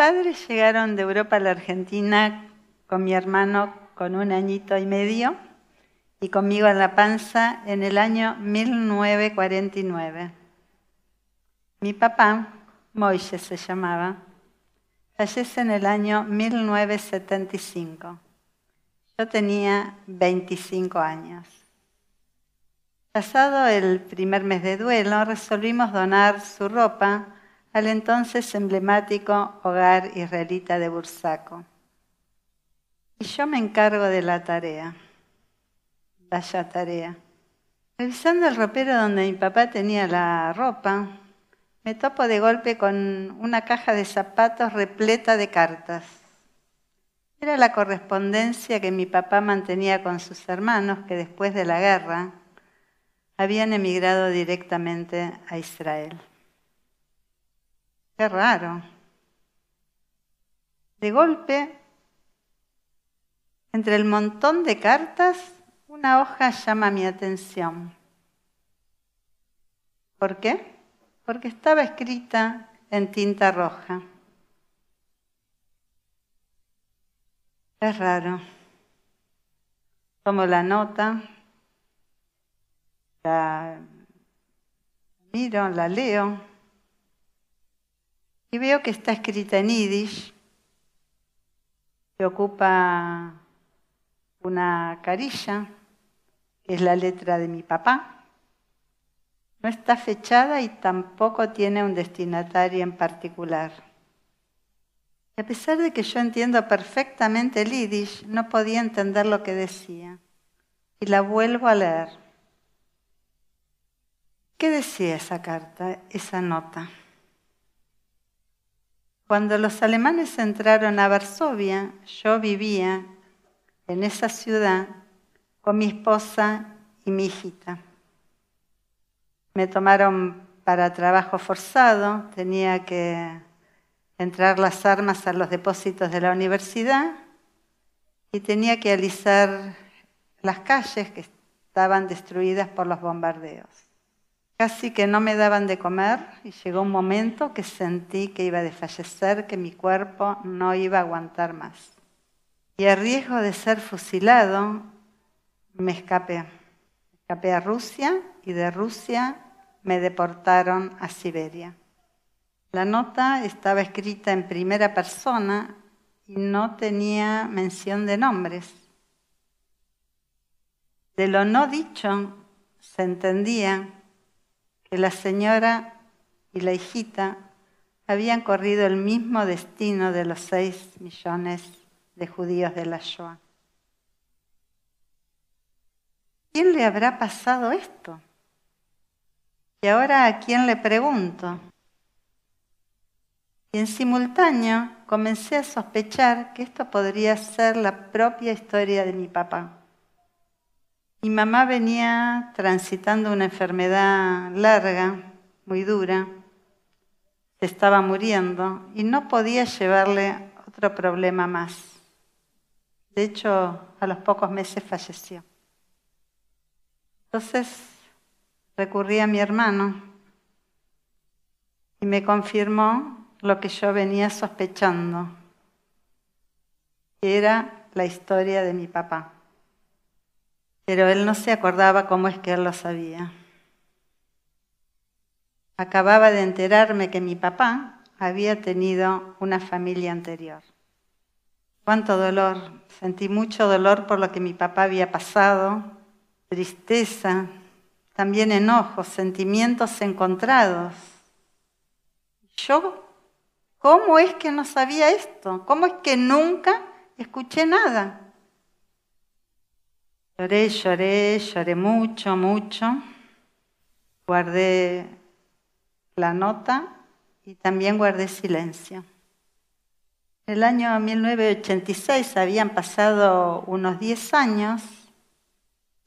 Padres llegaron de Europa a la Argentina con mi hermano con un añito y medio y conmigo en la panza en el año 1949. Mi papá, Moisés se llamaba, fallece en el año 1975. Yo tenía 25 años. Pasado el primer mes de duelo, resolvimos donar su ropa al entonces emblemático hogar israelita de Bursaco. Y yo me encargo de la tarea vaya tarea. Revisando el ropero donde mi papá tenía la ropa, me topo de golpe con una caja de zapatos repleta de cartas. Era la correspondencia que mi papá mantenía con sus hermanos que después de la guerra habían emigrado directamente a Israel. Qué raro. De golpe, entre el montón de cartas, una hoja llama mi atención. ¿Por qué? Porque estaba escrita en tinta roja. Es raro. Tomo la nota, la miro, la leo y veo que está escrita en yiddish, que ocupa una carilla es la letra de mi papá. No está fechada y tampoco tiene un destinatario en particular. a pesar de que yo entiendo perfectamente el yiddish, no podía entender lo que decía. Y la vuelvo a leer. ¿Qué decía esa carta, esa nota? Cuando los alemanes entraron a Varsovia, yo vivía en esa ciudad con mi esposa y mi hijita. Me tomaron para trabajo forzado, tenía que entrar las armas a los depósitos de la universidad y tenía que alisar las calles que estaban destruidas por los bombardeos. Casi que no me daban de comer y llegó un momento que sentí que iba a desfallecer, que mi cuerpo no iba a aguantar más. Y a riesgo de ser fusilado, me escapé. Escapé a Rusia y de Rusia me deportaron a Siberia. La nota estaba escrita en primera persona y no tenía mención de nombres. De lo no dicho se entendía que la señora y la hijita habían corrido el mismo destino de los seis millones de judíos de la Shoah. ¿quién le habrá pasado esto? Y ahora a quién le pregunto. Y en simultáneo comencé a sospechar que esto podría ser la propia historia de mi papá. Mi mamá venía transitando una enfermedad larga, muy dura, se estaba muriendo y no podía llevarle otro problema más. De hecho, a los pocos meses falleció. Entonces recurrí a mi hermano y me confirmó lo que yo venía sospechando, que era la historia de mi papá. Pero él no se acordaba cómo es que él lo sabía. Acababa de enterarme que mi papá había tenido una familia anterior. Cuánto dolor. Sentí mucho dolor por lo que mi papá había pasado, tristeza, también enojos, sentimientos encontrados. Yo, ¿cómo es que no sabía esto? ¿Cómo es que nunca escuché nada? Lloré, lloré, lloré mucho, mucho. Guardé la nota y también guardé silencio. En el año 1986 habían pasado unos 10 años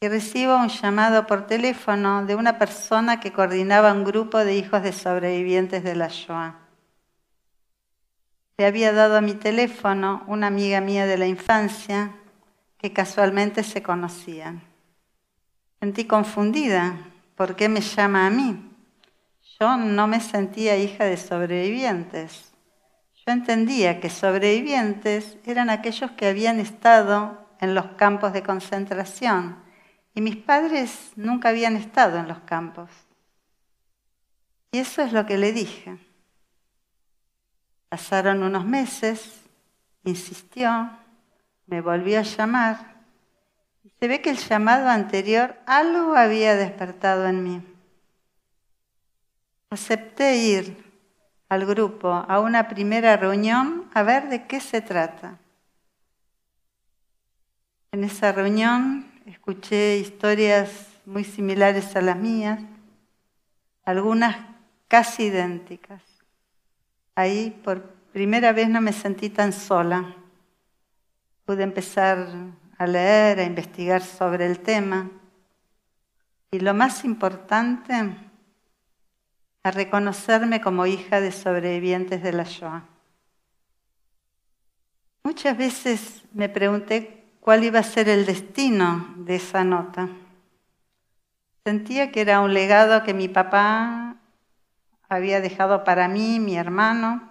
y recibo un llamado por teléfono de una persona que coordinaba un grupo de hijos de sobrevivientes de la Shoah. Le había dado a mi teléfono una amiga mía de la infancia que casualmente se conocían. Sentí confundida. ¿Por qué me llama a mí? Yo no me sentía hija de sobrevivientes. Yo entendía que sobrevivientes eran aquellos que habían estado en los campos de concentración y mis padres nunca habían estado en los campos. Y eso es lo que le dije. Pasaron unos meses, insistió, me volvió a llamar y se ve que el llamado anterior algo había despertado en mí. Acepté ir al grupo a una primera reunión a ver de qué se trata. En esa reunión escuché historias muy similares a las mías, algunas casi idénticas. Ahí por primera vez no me sentí tan sola. Pude empezar a leer, a investigar sobre el tema. Y lo más importante, a reconocerme como hija de sobrevivientes de la Shoah. Muchas veces me pregunté cuál iba a ser el destino de esa nota. Sentía que era un legado que mi papá había dejado para mí, mi hermano,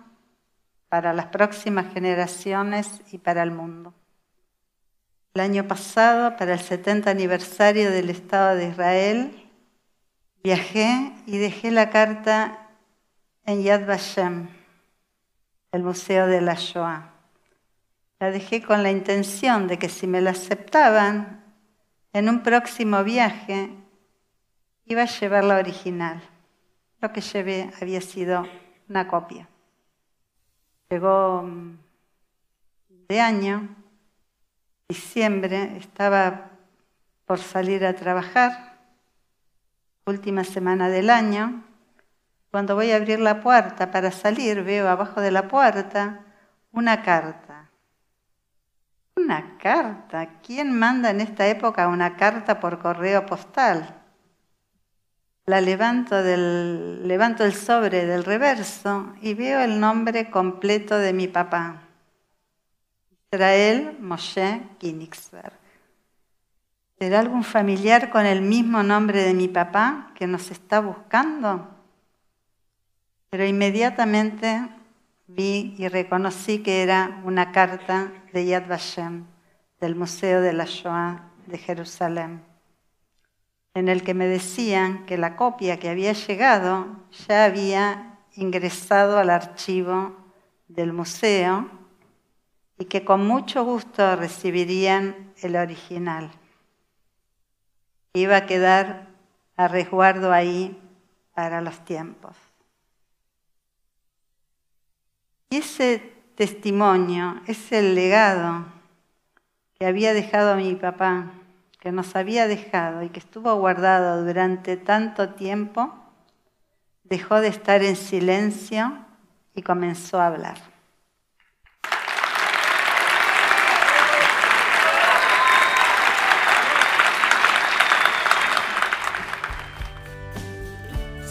para las próximas generaciones y para el mundo. El año pasado, para el 70 aniversario del Estado de Israel, Viajé y dejé la carta en Yad Vashem, el Museo de la Shoah. La dejé con la intención de que si me la aceptaban, en un próximo viaje iba a llevar la original. Lo que llevé había sido una copia. Llegó mm, de año, diciembre, estaba por salir a trabajar última semana del año, cuando voy a abrir la puerta para salir, veo abajo de la puerta una carta. Una carta. ¿Quién manda en esta época una carta por correo postal? La levanto, del, levanto el sobre del reverso y veo el nombre completo de mi papá. Israel Moshe Kinigsberg. ¿Será algún familiar con el mismo nombre de mi papá que nos está buscando? Pero inmediatamente vi y reconocí que era una carta de Yad Vashem, del Museo de la Shoah de Jerusalén, en el que me decían que la copia que había llegado ya había ingresado al archivo del museo y que con mucho gusto recibirían el original iba a quedar a resguardo ahí para los tiempos. Y ese testimonio, ese legado que había dejado mi papá, que nos había dejado y que estuvo guardado durante tanto tiempo, dejó de estar en silencio y comenzó a hablar.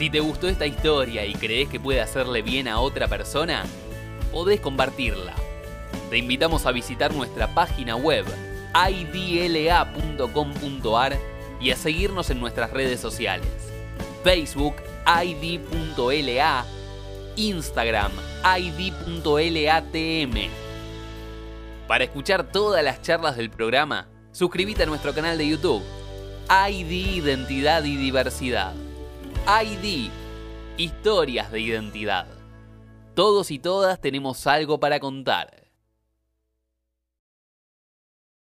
Si te gustó esta historia y crees que puede hacerle bien a otra persona, podés compartirla. Te invitamos a visitar nuestra página web idla.com.ar y a seguirnos en nuestras redes sociales. Facebook id.la, Instagram id.latm. Para escuchar todas las charlas del programa, suscríbete a nuestro canal de YouTube, ID Identidad y Diversidad. ID, historias de identidad. Todos y todas tenemos algo para contar.